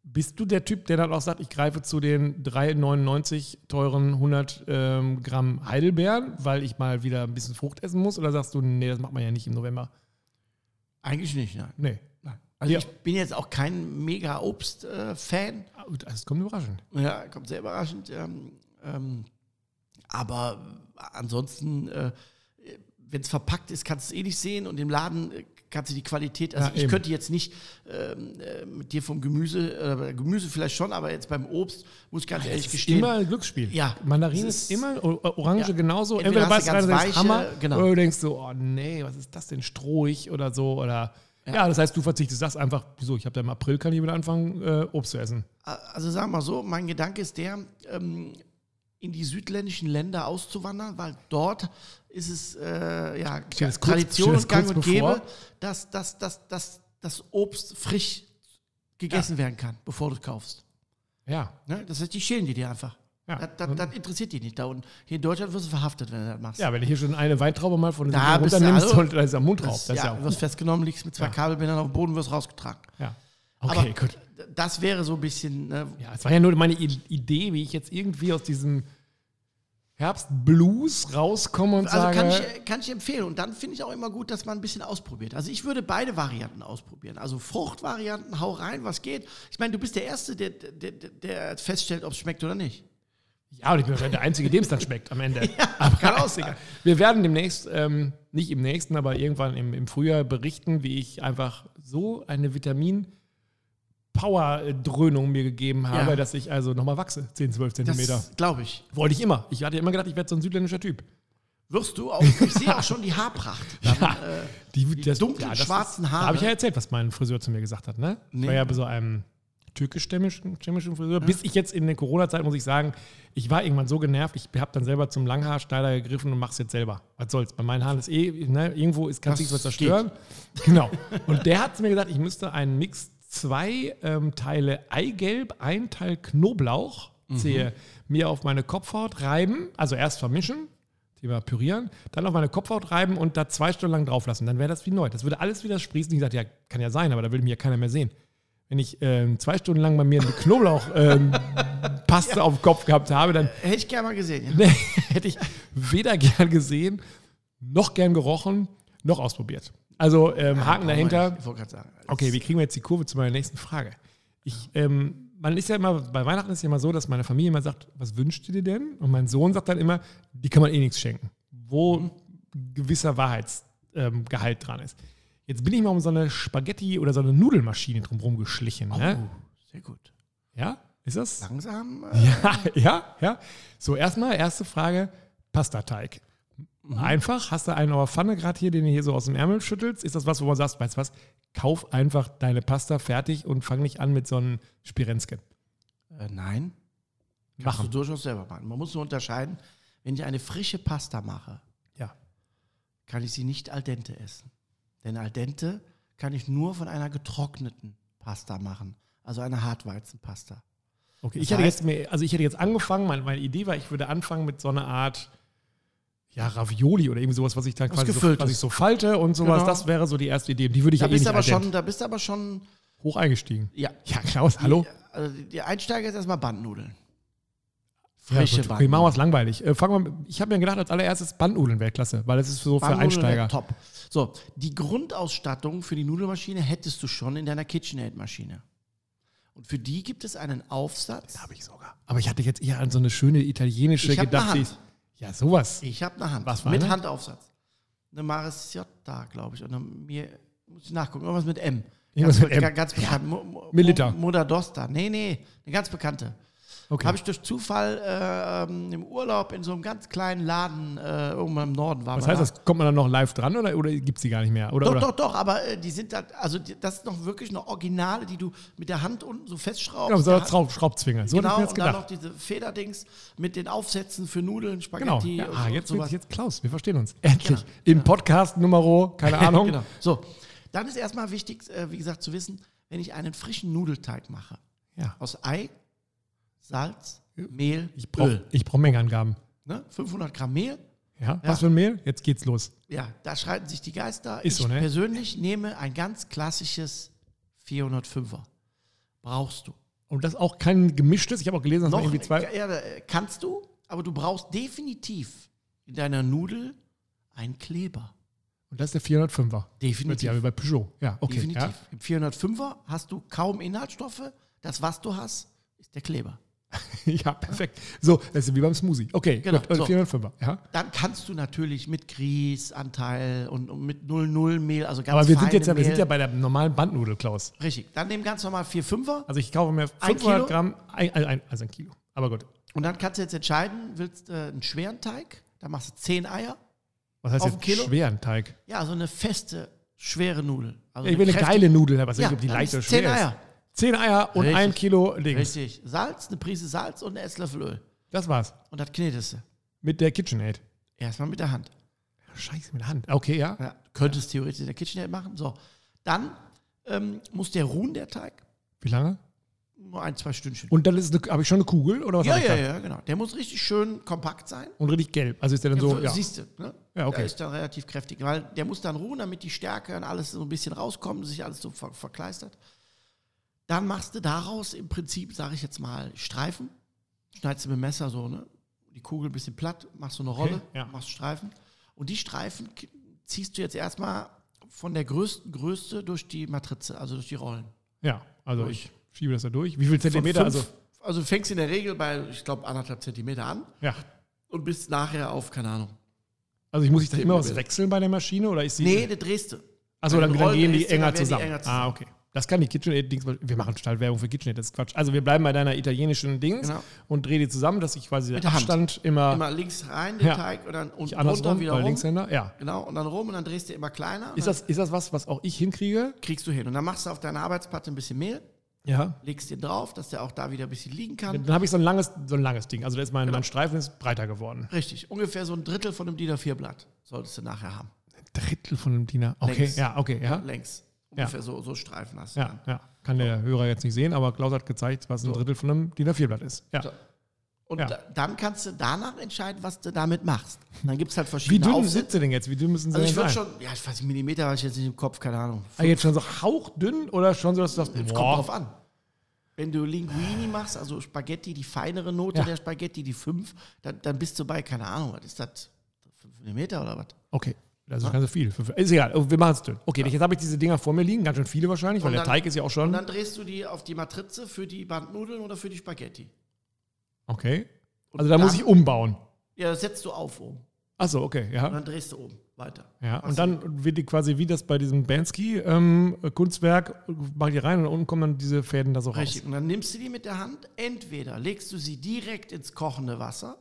bist du der Typ, der dann auch sagt, ich greife zu den 3,99 teuren 100 ähm, Gramm Heidelbeeren, weil ich mal wieder ein bisschen Frucht essen muss? Oder sagst du, nee, das macht man ja nicht im November? Eigentlich nicht, nein. Nee. Nein. Also Ja. ich bin jetzt auch kein mega Obst-Fan. Das kommt überraschend. Ja, kommt sehr überraschend. Ähm, ähm, aber ansonsten, äh, wenn es verpackt ist, kannst du es eh nicht sehen und im Laden äh, kannst du die Qualität. Also Ja, ich eben. könnte jetzt nicht ähm, äh, mit dir vom Gemüse, äh, Gemüse vielleicht schon, aber jetzt beim Obst muss ich ganz ehrlich Es ist gestehen. immer ein Glücksspiel. Ja. Mandarinen ist, ist- immer, Orange Ja. genauso. Entweder Entweder hast du ganz weiche, Hammer. genau. Oder du denkst so, oh nee, was ist das denn, strohig oder so. Oder ja, das heißt, du verzichtest das einfach, wieso, ich habe da im April, kann ich wieder anfangen, äh, Obst zu essen. Also sagen wir mal so, mein Gedanke ist der, ähm, in die südländischen Länder auszuwandern, weil dort ist es äh, ja, kurz- Tradition und Gang und? Gäbe, dass, dass, dass, dass das Obst frisch gegessen werden kann, bevor du es kaufst. Ja. Ne? Das heißt, die schälen die dir einfach. Ja. Das, das, das interessiert die nicht. Da unten. Hier in Deutschland wirst du verhaftet, wenn du das machst. Ja, wenn du hier schon eine Weintraube mal von Da runternimmst also- und da ist am Mund drauf. das, Das ist ja, ja, du wirst festgenommen, liegst mit zwei Ja. Kabelbindern auf dem Boden, wirst rausgetragen. ja. Okay, Aber gut. Das wäre so ein bisschen, ne, Ja, es war ja nur meine Idee, wie ich jetzt irgendwie aus diesem Herbstblues rauskomme und Also sage, kann ich, kann ich empfehlen. Und dann finde ich auch immer gut, dass man ein bisschen ausprobiert. Also ich würde beide Varianten ausprobieren. Also Fruchtvarianten, hau rein, was geht. Ich meine, du bist der Erste, der, der, der- feststellt, ob es schmeckt oder nicht. ja, und ich bin der Einzige, dem es dann schmeckt am Ende. aber kann auch egal. Wir werden demnächst, ähm, nicht im nächsten, aber irgendwann im, im Frühjahr berichten, wie ich einfach so eine Vitamin-Power-Dröhnung mir gegeben habe, Ja. dass ich also nochmal wachse, 10, 12 Zentimeter. Glaube ich. Wollte ich immer. Ich hatte immer gedacht, ich werde so ein südländischer Typ. Wirst du auch, ich sehe auch schon die Haarpracht. Dann, Ja, äh, die, die das, dunklen, das schwarzen ist- Haare. Da habe ich ja erzählt, was mein Friseur zu mir gesagt hat. Ne? Ich Nee. war ja bei so einem türkisch-stämmischen stämmischen Friseur. Bis ich jetzt in der Corona-Zeit, muss ich sagen, ich war irgendwann so genervt, ich habe dann selber zum Langhaarschneider gegriffen und mache es jetzt selber. Was soll's? Bei meinen Haaren ist eh, ne, irgendwo ist, kann sich was zerstören. Genau. Und der hat mir gesagt, ich müsste einen Mix zwei ähm, Teile Eigelb, ein Teil Knoblauch, sehe, mir auf meine Kopfhaut reiben, also erst vermischen, Thema pürieren, dann auf meine Kopfhaut reiben und da zwei Stunden lang drauf lassen. Dann wäre das wie neu. Das würde alles wieder sprießen. Ich sagte, ja, kann ja sein, aber da will mich ja keiner mehr sehen. Wenn ich ähm, zwei Stunden lang bei mir eine Knoblauch-Paste auf dem Kopf gehabt habe, dann Hätte ich gerne mal gesehen. Ja. hätte ich weder gern gesehen, noch gern gerochen, noch ausprobiert. Also ähm, Haken dahinter. Ich sagen. Okay, wie kriegen wir jetzt die Kurve zu meiner nächsten Frage? Ich, ähm, man ist ja immer, bei Weihnachten ist ja immer so, dass meine Familie immer sagt, was wünschst du dir denn? Und mein Sohn sagt dann immer, die kann man eh nichts schenken. Wo gewisser Wahrheitsgehalt ähm, dran ist. Jetzt bin ich mal um so eine Spaghetti- oder so eine Nudelmaschine drumherum geschlichen. Ne? Oh, sehr gut. Ja, ist das? Langsam. Äh, Ja, ja, ja. So, erstmal, erste Frage: Pastateig. Einfach, hast du einen in der Pfanne gerade hier, den du hier so aus dem Ärmel schüttelst? Ist das was, wo man sagt, weißt du was, kauf einfach deine Pasta fertig und fang nicht an mit so einem Spirenzken. äh, nein. Kannst du Machen. durchaus selber machen. Man muss nur unterscheiden, wenn ich eine frische Pasta mache, Ja. kann ich sie nicht al dente essen. Denn al dente kann ich nur von einer getrockneten Pasta machen. Also einer Hartweizenpasta. Okay, Das ich hätte heißt- jetzt, mir- also ich hätte jetzt angefangen, meine, meine Idee war, ich würde anfangen mit so einer Art, ja, Ravioli oder irgendwie sowas, was ich dann Was quasi so, ich so falte und sowas. Genau. Das wäre so die erste Idee. Die würde ich Da ja eh bist, nicht du aber schon, da bist du aber schon, hoch eingestiegen. ja. Ja, Klaus, hallo? Die, also die Einsteiger ist erstmal Bandnudeln. Ja, Frische gut, okay, machen wir es langweilig. Äh, fangen wir, ich habe mir gedacht, als allererstes Bandnudeln wäre klasse, weil das ist so für Bandnudeln Einsteiger. Top. So, die Grundausstattung für die Nudelmaschine hättest du schon in deiner KitchenAid-Maschine. Und für die gibt es einen Aufsatz. Habe ich sogar. Aber ich hatte jetzt eher an so eine schöne italienische Ich gedacht. eine ist- Ja, sowas. Ich habe eine Hand. Was war mit eine? Handaufsatz. Eine Mariciotta, glaube ich. Und mir, muss ich nachgucken, irgendwas mit M. Irgendwas ganz, mit M. Ganz bekannt. Mo- Mo- Milliliter. Moda Dosta. Nee, nee, eine ganz bekannte. Okay. Habe ich durch Zufall äh, ähm, im Urlaub in so einem ganz kleinen Laden äh, irgendwann im Norden war. Was heißt da. das? Kommt man dann noch live dran oder, oder gibt es die gar nicht mehr? Oder, Doch, oder? doch, doch, aber äh, die sind da, also die, das ist noch wirklich noch Originale, die du mit der Hand unten so festschraubst. Genau, so eine Schraub, Schraubzwinge. So genau, und mir dann noch gedacht. diese Federdings mit den Aufsätzen für Nudeln, Genau. Spaghetti Ja, und, ah, jetzt, sowas. jetzt Klaus, wir verstehen uns. Endlich. Genau. Im Podcast Nummer, keine Ahnung. genau. So, dann ist erstmal wichtig, äh, wie gesagt, zu wissen, wenn ich einen frischen Nudelteig mache, Ja. aus Ei, Salz, Mehl, Ich brauche Öl. ich brauch Mengenangaben. Ne? 500 Gramm Mehl. Ja? Was für ein Mehl? Jetzt geht's los. Ja, da schreiten sich die Geister. Ist ich so, ne? persönlich nehme ein ganz klassisches 405er. Brauchst du. Und das auch kein gemischtes. Ich habe auch gelesen, dass man Noch, irgendwie zwei. ja, äh, kannst du, aber du brauchst definitiv in deiner Nudel einen Kleber. Und das ist der 405er. Definitiv. Ja, wie bei Peugeot. Ja, okay. Definitiv. Im 405er hast du kaum Inhaltsstoffe. Das, was du hast, ist der Kleber. Ja. perfekt. So, das ist wie beim Smoothie. Okay, Genau, gut. Also so. 405er. Ja. Dann kannst du natürlich mit Grießanteil und, und mit 00 Mehl, also ganz Aber wir sind jetzt ja, wir sind ja bei der normalen Bandnudel, Klaus. Richtig. Dann nehmen ganz normal 4,5er. Also ich kaufe mir Ein 500 Kilo? Gramm, ein, ein, ein, also ein Kilo. Aber gut. Und dann kannst du jetzt entscheiden, willst du äh, einen schweren Teig? Dann machst du 10 Eier. Was heißt Auf jetzt ein Kilo? schweren Teig? Ja, so eine feste, schwere Nudel. Also Ja, ich will eine geile Nudel, aber ich Ja, ob die dann leicht oder ist 10 schwer Eier. ist. Zehn Eier und Richtig. ein Kilo Dings. Richtig. Salz, eine Prise Salz und ein Esslöffel Öl. Das war's. Und das knetest du. Mit der KitchenAid. Erstmal mit der Hand. Scheiße, mit der Hand. Okay, ja. Ja, könntest theoretisch in der KitchenAid machen. So. Dann ähm, muss der ruhen, der Teig. Wie lange? Nur ein, zwei Stündchen. Und dann habe ich schon eine Kugel oder was ja, ja, ja, genau. Der muss richtig schön kompakt sein. Und richtig gelb. Also ist der dann so, ja. Siehst du, ne? Ja, okay. Der ist dann relativ kräftig, weil der muss dann ruhen, damit die Stärke und alles so ein bisschen rauskommt, sich alles so ver verkleistert. Dann machst du daraus im Prinzip, sage ich jetzt mal, Streifen. Schneidest du mit dem Messer so, ne? Die Kugel ein bisschen platt, machst so eine Rolle, ja. machst Streifen. Und die Streifen ziehst du jetzt erstmal von der größten Größe durch die Matrize, also durch die Rollen. Ja, also Durch. ich schiebe das da durch. Wie viel Zentimeter? fünf- Also, also du fängst in der Regel bei, ich glaube, anderthalb Zentimeter an ja. und bist nachher auf, keine Ahnung. Also ich muss ich da immer was wechseln bei der Maschine oder ich sehe. Nee, das drehst du. also dann, dann gehen die enger die zusammen. enger zusammen. Ah, okay. Das kann die KitchenAid-Dings. Wir machen total Werbung für KitchenAid, das ist Quatsch. Also wir bleiben bei deiner italienischen Dings Genau. und dreh die zusammen, dass ich quasi Mit den Hand. Abstand immer, Immer links rein, den Ja. Teig und dann unten nicht runter andersrum, wieder rum. Linkshänder. Ja. Genau, und dann rum und dann drehst du immer kleiner. und Ist das, ist das was, was auch ich hinkriege? kriegst du hin. Und dann machst du auf deiner Arbeitsplatte ein bisschen Mehl, Ja. legst den drauf, dass der auch da wieder ein bisschen liegen kann. Dann habe ich so ein langes, so ein langes Ding. Also da ist mein, Genau. mein Streifen ist breiter geworden. Richtig, ungefähr so ein Drittel von einem DIN A4-Blatt solltest du nachher haben. Drittel von einem Diener. Okay, Längs. ja, okay, ja. Längs. Ungefähr so, so Streifen hast du Ja, ja. Kann der Hörer jetzt nicht sehen, aber Klaus hat gezeigt, was ein Drittel von einem DIN A4-Blatt ist. Ja. So. Und Ja. da, dann kannst du danach entscheiden, was du damit machst. Und dann gibt es halt Wie verschiedene dünn Aufsätze. sind sie denn jetzt? Wie dünn müssen sie Also ich würde schon, ja, ich weiß nicht, Millimeter habe ich jetzt nicht im Kopf, keine Ahnung. Ah, jetzt schon so hauchdünn oder schon so, dass du sagst, Es kommt drauf an. Wenn du Linguini machst, also Spaghetti, die feinere Note Ja. der Spaghetti, die 5, dann, dann bist du bei, keine Ahnung, was ist das? 5 Millimeter oder was? Okay. Also ganz viel. Ist egal, wir machen es dünn. Okay, jetzt habe ich diese Dinger vor mir liegen, ganz schön viele wahrscheinlich, weil Und der dann- Teig ist ja auch Und schon. dann drehst du die auf die Matrize für die Bandnudeln oder für die Spaghetti. Okay. Und Also da muss ich umbauen. Ja, das setzt du auf oben. Achso, okay, Und ja. dann drehst du oben weiter. ja. Machst Und dann wird die quasi wie das bei diesem Bansky-Kunstwerk, mache ich die rein und unten kommen dann diese Fäden da so raus. Richtig. Und dann nimmst du die mit der Hand. Entweder legst du sie direkt ins kochende Wasser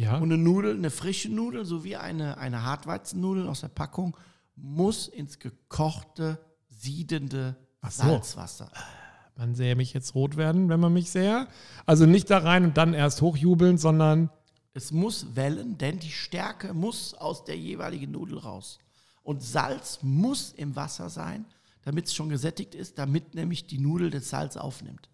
Ja. und eine Nudel, eine frische Nudel, sowie eine, eine Hartweizennudel aus der Packung, muss ins gekochte, siedende so. Salzwasser. Man sähe mich jetzt rot werden, wenn man mich sähe. Also nicht da rein und dann erst hochjubeln, sondern Es muss wellen, denn die Stärke muss aus der jeweiligen Nudel raus. Und Salz muss im Wasser sein, damit es schon gesättigt ist, damit nämlich die Nudel das Salz aufnimmt.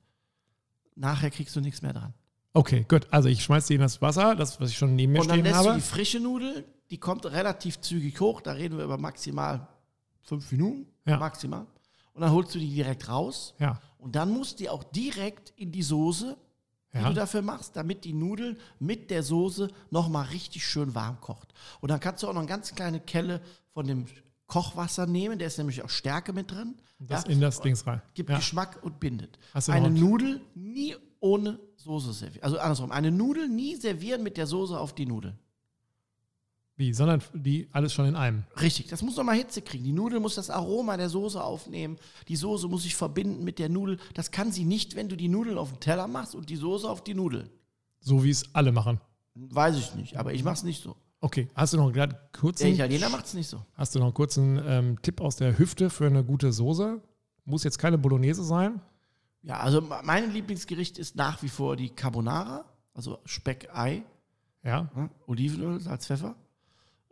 Nachher kriegst du nichts mehr dran. Okay, gut. Also ich schmeiße die in das Wasser, das, was ich schon neben mir Und dann stehen lässt du habe. die frische Nudel, die kommt relativ zügig hoch, da reden wir über maximal fünf Minuten, Ja. maximal. Und dann holst du die direkt raus. Ja. Und dann muss die auch direkt in die Soße, die Ja. du dafür machst, damit die Nudel mit der Soße nochmal richtig schön warm kocht. Und dann kannst du auch noch eine ganz kleine Kelle von dem Kochwasser nehmen, der ist nämlich auch Stärke mit drin. Das ja, in das Dings rein. gibt Ja. Geschmack und bindet. Eine noch- Nudel nie ohne Soße servieren. Also andersrum, eine Nudel nie servieren mit der Soße auf die Nudel. Wie? Sondern die alles schon in einem. Richtig, das muss nochmal Hitze kriegen. Die Nudel muss das Aroma der Soße aufnehmen. Die Soße muss sich verbinden mit der Nudel. Das kann sie nicht, wenn du die Nudeln auf den Teller machst und die Soße auf die Nudel. So wie es alle machen. Weiß ich nicht, aber ich mache es nicht so. Okay, hast du noch gerade Der kurzen, Italiener macht es nicht so. hast du noch einen kurzen ähm, Tipp aus der Hüfte für eine gute Soße? Muss jetzt keine Bolognese sein. Ja, also mein Lieblingsgericht ist nach wie vor die Carbonara, also Speck, Ei, Ja. ne? Olivenöl, Salz, Pfeffer.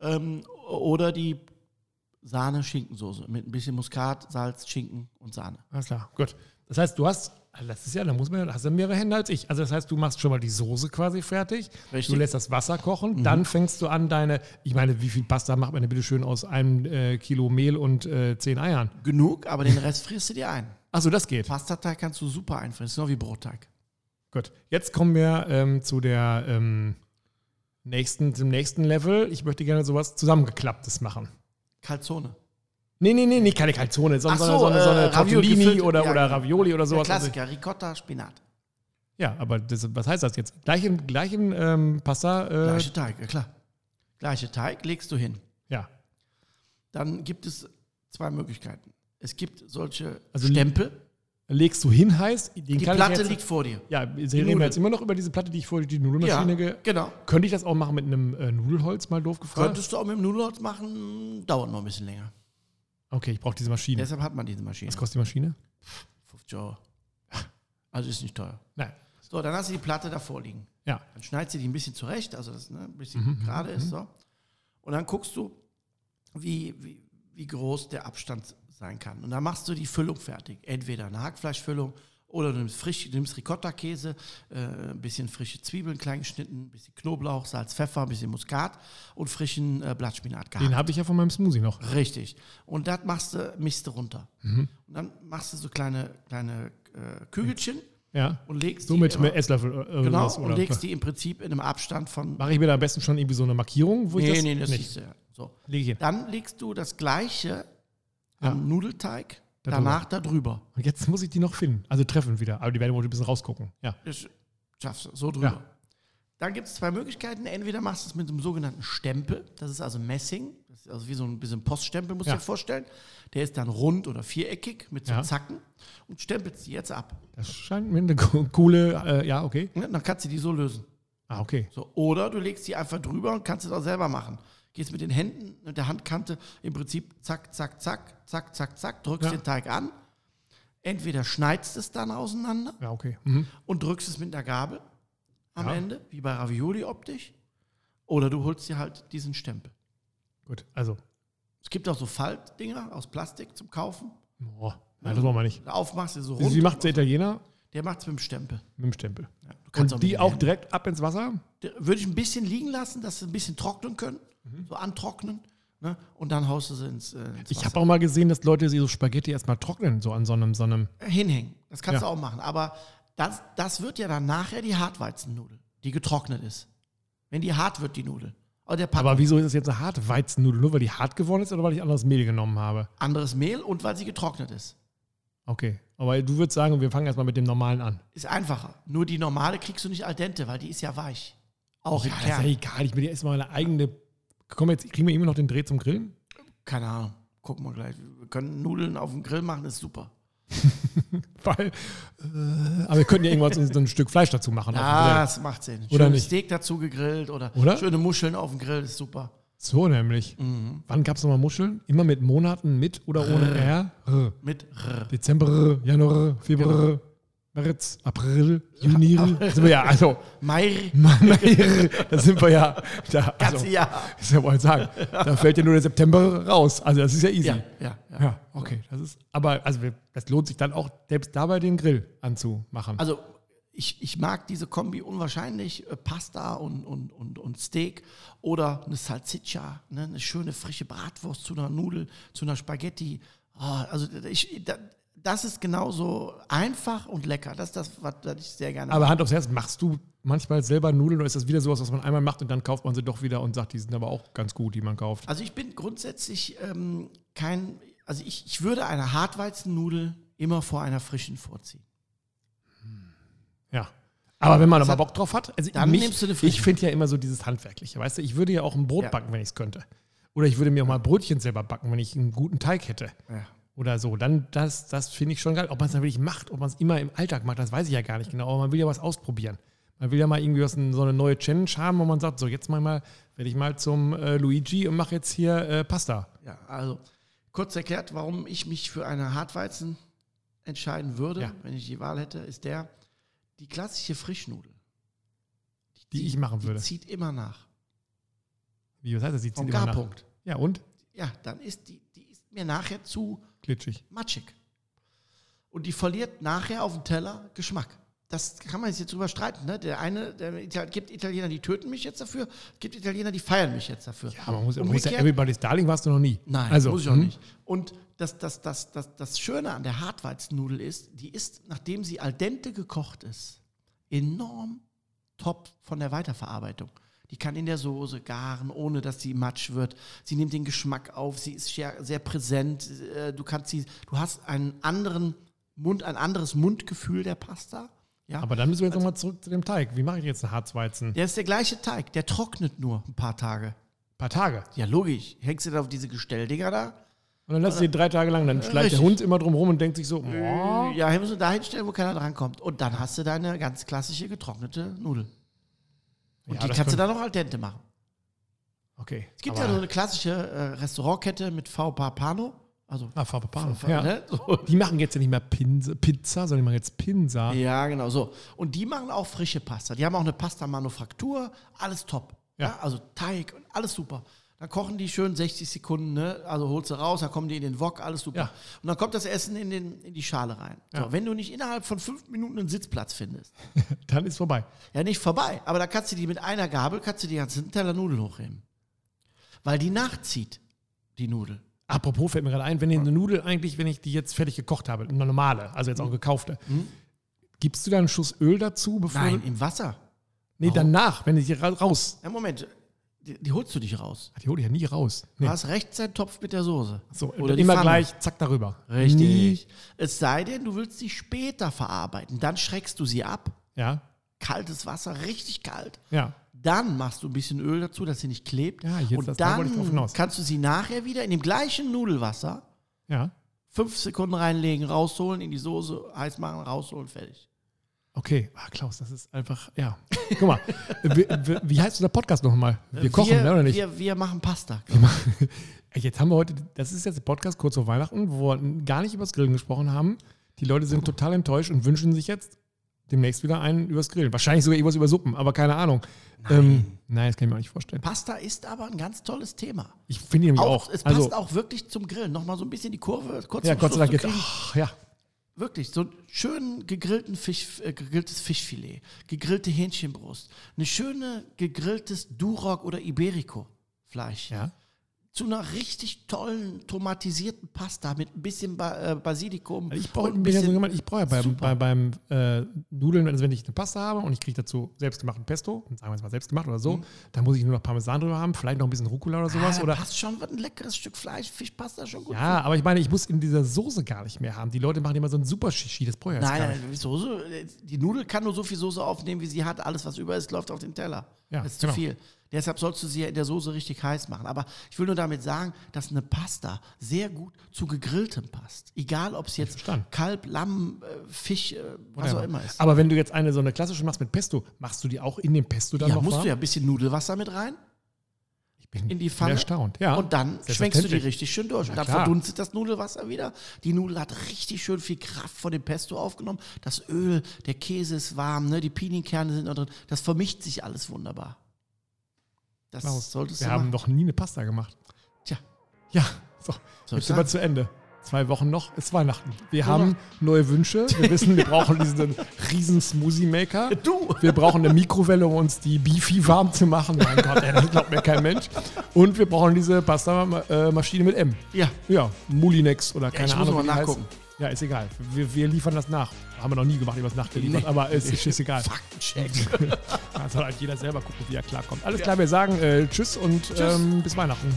Ähm, oder die Sahne-Schinkensoße mit ein bisschen Muskat, Salz, Schinken und Sahne. Alles klar, gut. Das heißt, du hast, also das ist ja, da muss man, hast du mehrere Hände als ich. Also das heißt, du machst schon mal die Soße quasi fertig. Richtig. Mhm. Du lässt das Wasser kochen, dann fängst du an deine, ich meine, wie viel Pasta macht man denn bitte schön aus einem äh, Kilo Mehl und äh, zehn Eiern? Genug, aber den Rest frierst du dir ein. Achso, das geht. Pastateig kannst du super einfrieren, ist genau wie Brotteig. Gut. Jetzt kommen wir ähm, zu der ähm, nächsten, zum nächsten Level. Ich möchte gerne sowas zusammengeklapptes machen. Calzone. Nee, nee, nee, nicht keine Calzone, sondern so, so, eine, so eine äh, Ravioli Tortellini oder, ja, oder. Ravioli oder Der sowas. Klassiker, Ricotta, Spinat. ja, aber das, was heißt das jetzt? Gleichen, gleichen ähm, Pasta? Äh, Gleiche Teig, ja klar. Gleiche Teig legst du hin. ja. Dann gibt es zwei Möglichkeiten. Es gibt solche Also Stempel. Legst du hin heißt, Die Platte liegt vor dir. Ja, wir reden wir jetzt immer noch über diese Platte, die ich vorher die Nudelmaschine ge genau. Könnte ich das auch machen mit einem äh, Nudelholz, mal doof gefragt? Könntest du auch mit dem Nudelholz machen, dauert noch ein bisschen länger. Okay, ich brauche diese Maschine. Deshalb hat man diese Maschine. Was kostet die Maschine? 50 Euro. Also ist nicht teuer. Nein. So, dann hast du die Platte davor liegen. Ja. Dann schneidest du die ein bisschen zurecht, also dass ne, ein bisschen Mhm, gerade ist. So. Und dann guckst du, wie, wie, wie groß der Abstand sein kann. Und dann machst du die Füllung fertig. Entweder eine Hackfleischfüllung oder du nimmst, frisch, du nimmst Ricotta-Käse, äh, ein bisschen frische Zwiebeln klein geschnitten, ein bisschen Knoblauch, Salz, Pfeffer, ein bisschen Muskat und frischen äh, Blattspinat gehackt. Den habe ich ja von meinem Smoothie noch. Richtig. Und das machst du, mischst du runter. Mhm. Und dann machst du so kleine, kleine äh, Kügelchen Ja. und legst So die mit, mit Esslöffel äh, Genau, irgendwas, und legst die im Prinzip in einem Abstand von. Mache ich mir da am besten schon irgendwie so eine Markierung, wo ich nee, das nee, das nicht ist ja so. lege ich hin. Dann legst du das gleiche Ja. am Nudelteig Da danach da drüber. Und jetzt muss ich die noch finden. Also treffen wieder. Aber die werden wohl ein bisschen rausgucken. Ja. Das schaffst du, so drüber. Ja. Dann gibt es zwei Möglichkeiten. Entweder machst du es mit einem sogenannten Stempel, das ist also Messing, Das ist also wie so ein bisschen Poststempel, muss Ja. ich dir vorstellen. Der ist dann rund oder viereckig mit so Ja. Zacken und stempelst die jetzt ab. Das scheint mir eine co- coole, äh, ja, okay. Ne? Dann kannst du die so lösen. Ah, okay. So, oder du legst die einfach drüber und kannst es auch selber machen. Gehst mit den Händen, mit der Handkante im Prinzip zack, zack, zack, zack, zack, zack, drückst Ja. den Teig an. Entweder schneidest es dann auseinander Ja, okay. Mhm. und drückst es mit einer Gabel am Ja. Ende, wie bei Ravioli optisch. Oder du holst dir halt diesen Stempel. Gut, also, Es gibt auch so Faltdinger aus Plastik zum Kaufen. boah, nein, das wollen wir nicht. Aufmachst du so Wie rund. macht der Italiener? Der macht es mit dem Stempel. Mit dem Stempel. Ja, Und mit die auch direkt ab ins Wasser? Würde ich ein bisschen liegen lassen, dass sie ein bisschen trocknen können. Mhm. So antrocknen. Ne? Und dann haust du sie ins, äh, ins Ich habe auch mal gesehen, dass Leute so Spaghetti erstmal trocknen, so an so einem, so einem. hinhängen. Das kannst Ja. du auch machen. Aber das, das wird ja dann nachher die Hartweizennudel, die getrocknet ist. Wenn die hart wird, die Nudel. Aber wieso ist es jetzt eine harte Weizennudel? Nur weil die hart geworden ist oder weil ich anderes Mehl genommen habe? anderes Mehl und weil sie getrocknet ist. Okay. Aber du würdest sagen, wir fangen erstmal mit dem normalen an. Ist einfacher. Nur die normale kriegst du nicht al dente, weil die ist ja weich. Auch Ja, im das ist ja Kern. egal. Ich will jetzt mal eine eigene. Komm, jetzt kriegen wir immer noch den Dreh zum Grillen? Keine Ahnung. Gucken wir gleich. Wir können Nudeln auf dem Grill machen, ist super. Weil. Äh, aber wir könnten ja irgendwas so ein Stück Fleisch dazu machen. Ja, Grill. das macht Sinn. Oder Schönes nicht? Steak dazu gegrillt oder, Oder? schöne Muscheln auf dem Grill ist super. So nämlich. Mhm. Wann gab es nochmal Muscheln? Immer mit Monaten mit oder ohne R? R. Mit R. Dezember, Januar, Februar, März, April, Juni. Da sind wir ja, also, Meir, Mann, da sind wir ja. Da, also, das ist ja wohl sagen. Da fällt ja nur der September raus. Also, das ist ja easy. Ja, ja, ja. Ja, okay. Das ist, aber also das lohnt sich dann auch selbst dabei den Grill anzumachen. Also ich, ich mag diese Kombi unwahrscheinlich. Äh, Pasta und, und, und, und Steak oder eine Salsiccia, ne? eine schöne frische Bratwurst zu einer Nudel, zu einer Spaghetti. Ah, also ich, da, das ist genauso einfach und lecker. Das ist das, was, was ich sehr gerne aber Hand aufs Herz, machst du manchmal selber Nudeln oder ist das wieder sowas, was man einmal macht und dann kauft man sie doch wieder und sagt, die sind aber auch ganz gut, die man kauft? Also ich bin grundsätzlich ähm, kein, also ich, ich würde eine Hartweizennudel immer vor einer frischen vorziehen. Ja. Aber wenn man aber hat- Bock drauf hat, also Dann mich, nimmst du eine frische. ich finde ja immer so dieses Handwerkliche, weißt du, ich würde ja auch ein Brot Ja. backen, wenn ich es könnte. Oder ich würde mir auch mal Brötchen selber backen, wenn ich einen guten Teig hätte. Ja. Oder so. Dann, das, das finde ich schon geil. Ob man es dann wirklich macht, ob man es immer im Alltag macht, das weiß ich ja gar nicht genau. Aber man will ja was ausprobieren. Man will ja mal irgendwie was, so eine neue Challenge haben, wo man sagt, so jetzt mal, mal werde ich mal zum äh, Luigi und mache jetzt hier äh, Pasta. Ja, also kurz erklärt, warum ich mich für eine Hartweizen entscheiden würde, Ja. wenn ich die Wahl hätte, ist der, die klassische Frischnudel. Die ich machen die würde. zieht immer nach. Wie, was heißt das? Die Vom zieht immer nach. Ja, und? Ja, dann ist die, die ist mir nachher zu Glitschig. matschig. Und die verliert nachher auf dem Teller Geschmack. Das kann man jetzt drüber streiten. Ne? Der eine, der Ital gibt Italiener, die töten mich jetzt dafür, es gibt Italiener, die feiern mich jetzt dafür. Ja, aber man muss, man muss ja Everybody's Darling warst du noch nie. Nein, also, muss ich auch hm? nicht. Und das, das, das, das, das Schöne an der Hartweizennudel ist, die ist, nachdem sie al dente gekocht ist, enorm top von der Weiterverarbeitung. Die kann in der Soße garen, ohne dass sie matsch wird. Sie nimmt den Geschmack auf, sie ist sehr, sehr präsent. Äh, Du kannst sie, du hast einen anderen Mund, ein anderes Mundgefühl der Pasta. Ja? Aber dann müssen wir jetzt nochmal zurück zu dem Teig. Wie mache ich jetzt einen Harzweizen? Ein der ist der gleiche Teig, der trocknet nur ein paar Tage. paar Tage. Ja, logisch. Hängst du da auf diese Gestelldinger da? Und dann lässt du die drei Tage lang, dann schleicht der richtig. Hund immer drum rum und denkt sich so, oh, Ja, hier musst du da hinstellen, wo keiner drankommt. Und dann hast du deine ganz klassische getrocknete Nudel. Und Ja, die kannst du dann noch al dente machen. okay. Es gibt ja so eine klassische äh, Restaurantkette mit V Papano. Also, Ah, Frau Papano. V- Ja. ne? so. Die machen jetzt ja nicht mehr Pinse, Pizza, sondern die machen jetzt Pinsa. ja, genau so. Und die machen auch frische Pasta. Die haben auch eine Pasta-Manufaktur. Alles top. Ja. Ja. also Teig und alles super. Dann kochen die schön 60 Sekunden, ne? also holst du raus, dann kommen die in den Wok, alles super. Ja. Und dann kommt das Essen in, den, in die Schale rein. So, Ja. wenn du nicht innerhalb von fünf Minuten einen Sitzplatz findest, Dann ist vorbei. Ja, nicht vorbei. Aber da kannst du die mit einer Gabel, kannst du die ganzen Teller Nudeln hochheben. Weil die nachzieht, die Nudel. Apropos fällt mir gerade ein, wenn ich eine Nudel eigentlich, wenn ich die jetzt fertig gekocht habe, eine normale, also jetzt auch gekaufte, gibst du da einen Schuss Öl dazu, bevor Nein, im Wasser. Nee, danach, wenn ich die ra- raus. Ja, Moment, die, die holst du dich raus. Die hole ich ja nie raus. Nee. Du hast rechts einen Topf mit der Soße. So, Oder immer gleich, zack, darüber. Richtig. Nie, Es sei denn, du willst sie später verarbeiten. Dann schreckst du sie ab. ja, Kaltes Wasser, richtig kalt. ja. Dann machst du ein bisschen Öl dazu, dass sie nicht klebt. Ja, jetzt und dann kannst du sie nachher wieder in dem gleichen Nudelwasser Ja. fünf Sekunden reinlegen, rausholen, in die Soße heiß machen, rausholen, fertig. Okay, ah, Klaus, das ist einfach, ja. Guck mal, wie, wie, heißt unser Podcast nochmal? Wir kochen, wir, ne, oder nicht? Wir, wir machen Pasta. Ey, Jetzt haben wir heute, das ist jetzt ein Podcast kurz vor Weihnachten, wo wir gar nicht übers Grillen gesprochen haben. Die Leute sind total enttäuscht und wünschen sich jetzt demnächst wieder einen übers Grillen. Wahrscheinlich sogar irgendwas über Suppen, aber keine Ahnung. Nein, ähm, nein das kann ich mir auch nicht vorstellen. Pasta ist aber ein ganz tolles Thema. Ich finde nämlich Auch, auch. es passt also, auch wirklich zum Grillen. Nochmal so ein bisschen die Kurve kurz ja, Gott sei Dank jetzt. Ach, ja, Wirklich, so einen schönen gegrillten Fisch, äh, gegrilltes Fischfilet, gegrillte Hähnchenbrust, eine schöne gegrilltes Duroc oder Iberico-Fleisch. ja. Zu einer richtig tollen tomatisierten Pasta mit ein bisschen ba äh, Basilikum. Ich brauche ein bisschen- ich brauche ja beim, bei, beim äh, Nudeln, also wenn ich eine Pasta habe und ich kriege dazu selbstgemachten Pesto, sagen wir es mal selbstgemacht oder so, dann muss ich nur noch Parmesan drüber haben, vielleicht noch ein bisschen Rucola oder sowas. Mhm. Ah, oder, passt schon ein leckeres Stück Fleisch, Fisch passt da schon gut. ja, aber ich meine, ich muss in dieser Soße gar nicht mehr haben. Die Leute machen immer so ein super Shishi, das brauche ich Nein, nein, die Soße, äh, die Nudel kann nur so viel Soße aufnehmen, wie sie hat. Alles, was über ist, läuft auf den Teller. Ja, das ist zu genau. viel. Deshalb sollst du sie ja in der Soße richtig heiß machen. Aber ich will nur damit sagen, dass eine Pasta sehr gut zu gegrilltem passt. Egal, ob es jetzt. Kalb, Lamm, äh, Fisch, äh, was Whatever. auch immer ist. Aber wenn du jetzt eine so eine klassische machst mit Pesto, machst du die auch in dem Pesto dann ja, noch musst warm? du ja ein bisschen Nudelwasser mit rein ich bin in die Pfanne. erstaunt. Ja. Und dann schwenkst du die richtig schön durch. Und dann klar. verdunstet das Nudelwasser wieder. Die Nudel hat richtig schön viel Kraft von dem Pesto aufgenommen. Das Öl, der Käse ist warm, ne? die Pinienkerne sind noch drin. Das vermischt sich alles wunderbar. Das Klaus, solltest wir du haben noch nie eine Pasta gemacht. Tja, Ja, so. Soll Jetzt ich sind wir zu Ende. Zwei Wochen noch ist Weihnachten. Wir haben neue Wünsche. Wir wissen, wir brauchen diesen riesen Smoothie Maker. Du! Wir brauchen eine Mikrowelle, um uns die Beefy warm zu machen. Mein Gott, ey, das glaubt mir kein Mensch. Und wir brauchen diese Pasta-Maschine mit M. Ja, Ja, Mulinex oder keine ich muss Ahnung. mal wie die nachgucken. heißt. Ja, ist egal. Wir, wir liefern das nach. Haben wir noch nie gemacht, was nachgeliefert, Nee. aber es ist, ist egal. Faktencheck. Da soll halt jeder selber gucken, wie er klarkommt. Alles klar, wir sagen äh, Tschüss und Tschüss. Ähm, bis Weihnachten.